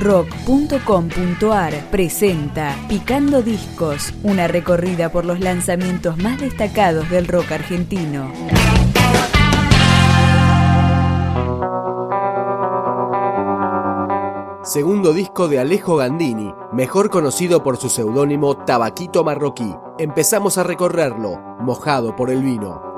rock.com.ar presenta Picando Discos, una recorrida por los lanzamientos más destacados del rock argentino. Segundo disco de Alejo Gandini, mejor conocido por su seudónimo Tabaquito Marroquí. Empezamos a recorrerlo, mojado por el vino.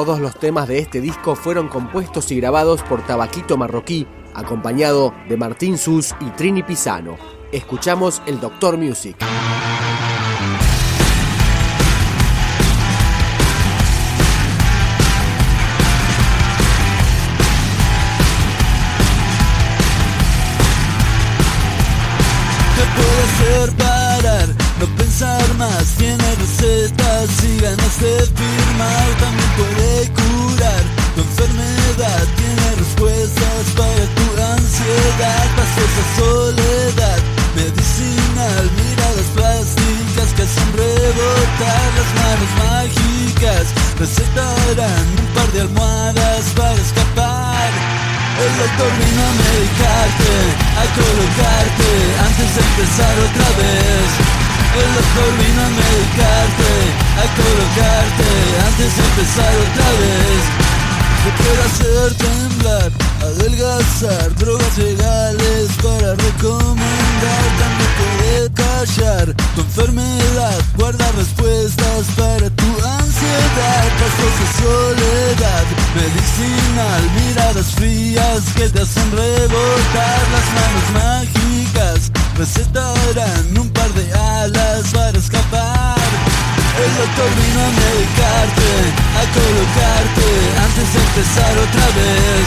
Todos los temas de este disco fueron compuestos y grabados por Tabaquito Marroquí, acompañado de Martín Sus y Trini Pisano. Escuchamos el Doctor Music. no pensar más, firmar, también puede tiene respuestas para tu ansiedad, esa soledad, medicinal, miradas plásticas que hacen rebotar las manos mágicas, recetarán un par de almohadas para escapar. El doctor vino a medicarte, a colocarte antes de empezar otra vez. El doctor vino a medicarte, a colocarte antes de empezar otra vez. Te puede hacer temblar, adelgazar, drogas legales para recomendar. También puede callar tu enfermedad, guarda respuestas para tu ansiedad. Pasos de soledad, medicinal, miradas frías que te hacen rebotar las manos mágicas. Recetarán un par de alas para escapar. El doctor vino a medicarte, a colocarte otra vez.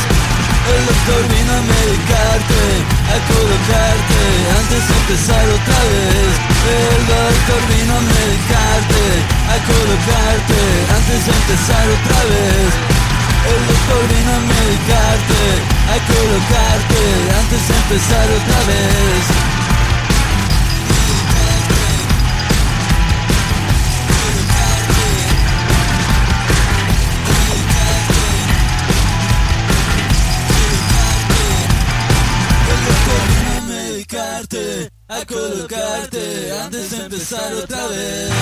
El doctor vino a medicarte, a colocarte antes de empezar otra vez. El doctor vino a medicarte, a colocarte antes de empezar otra vez. El doctor vino a medicarte, a colocarte antes de empezar otra vez. Empezar otra vez.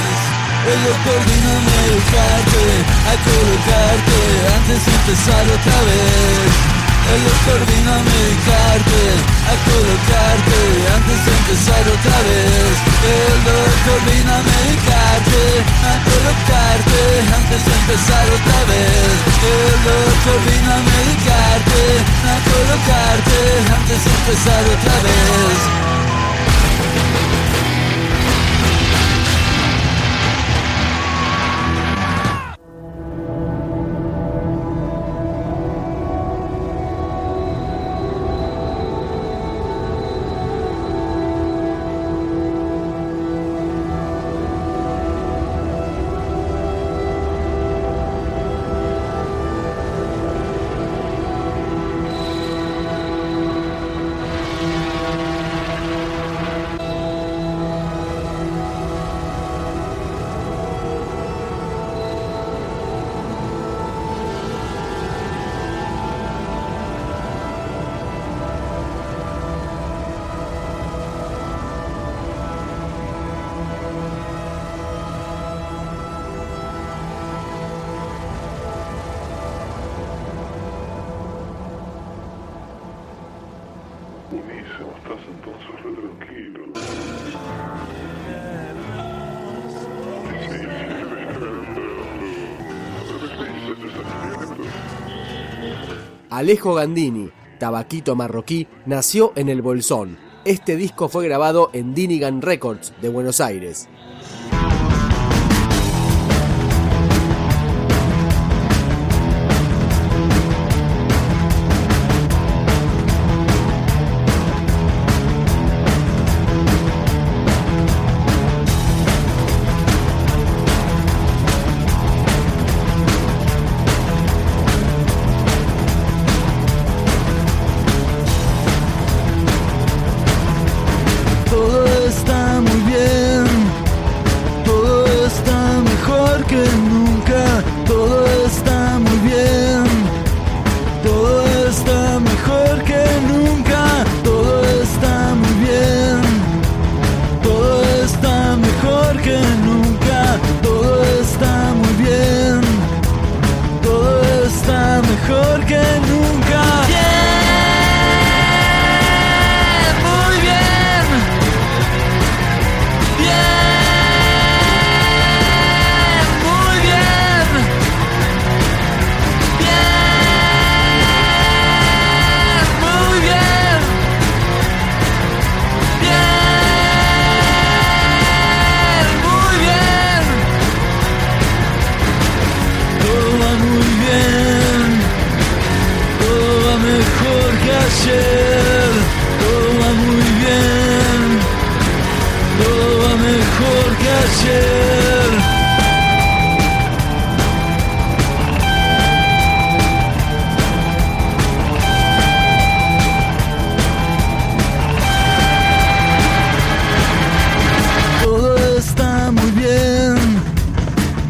El doctor vino a medicarte, a colocarte antes de empezar otra vez. El doctor vino a medicarte, a colocarte antes de empezar otra vez. El doctor vino a medicarte, a colocarte antes de empezar otra vez. El doctor vino a medicarte, a colocarte antes de empezar otra vez. Alejo Gandini, tabaquito marroquí, nació en el Bolsón. Este disco fue grabado en Dinigan Records de Buenos Aires. porque ayer todo va muy bien, todo va mejor que ayer. Todo está muy bien,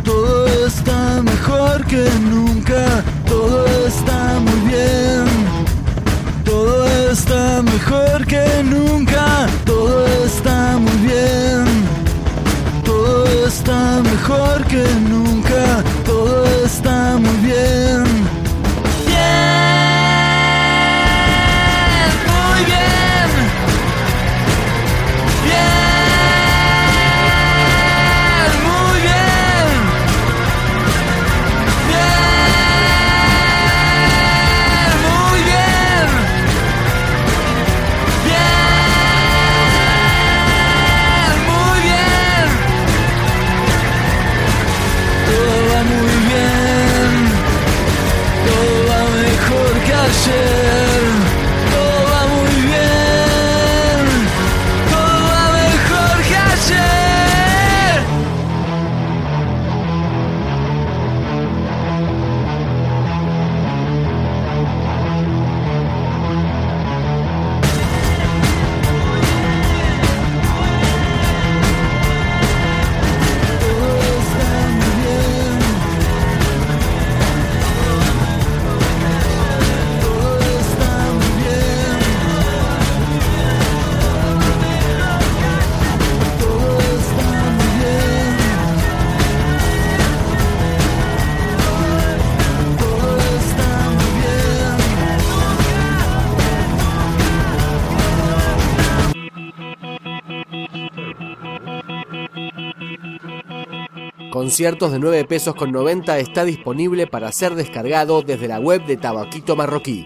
todo está mejor que nunca. mejor que nunca, todo está muy bien, todo está mejor que nunca. Conciertos de 9 pesos con 90 está disponible para ser descargado desde la web de Tabaquito Marroquí.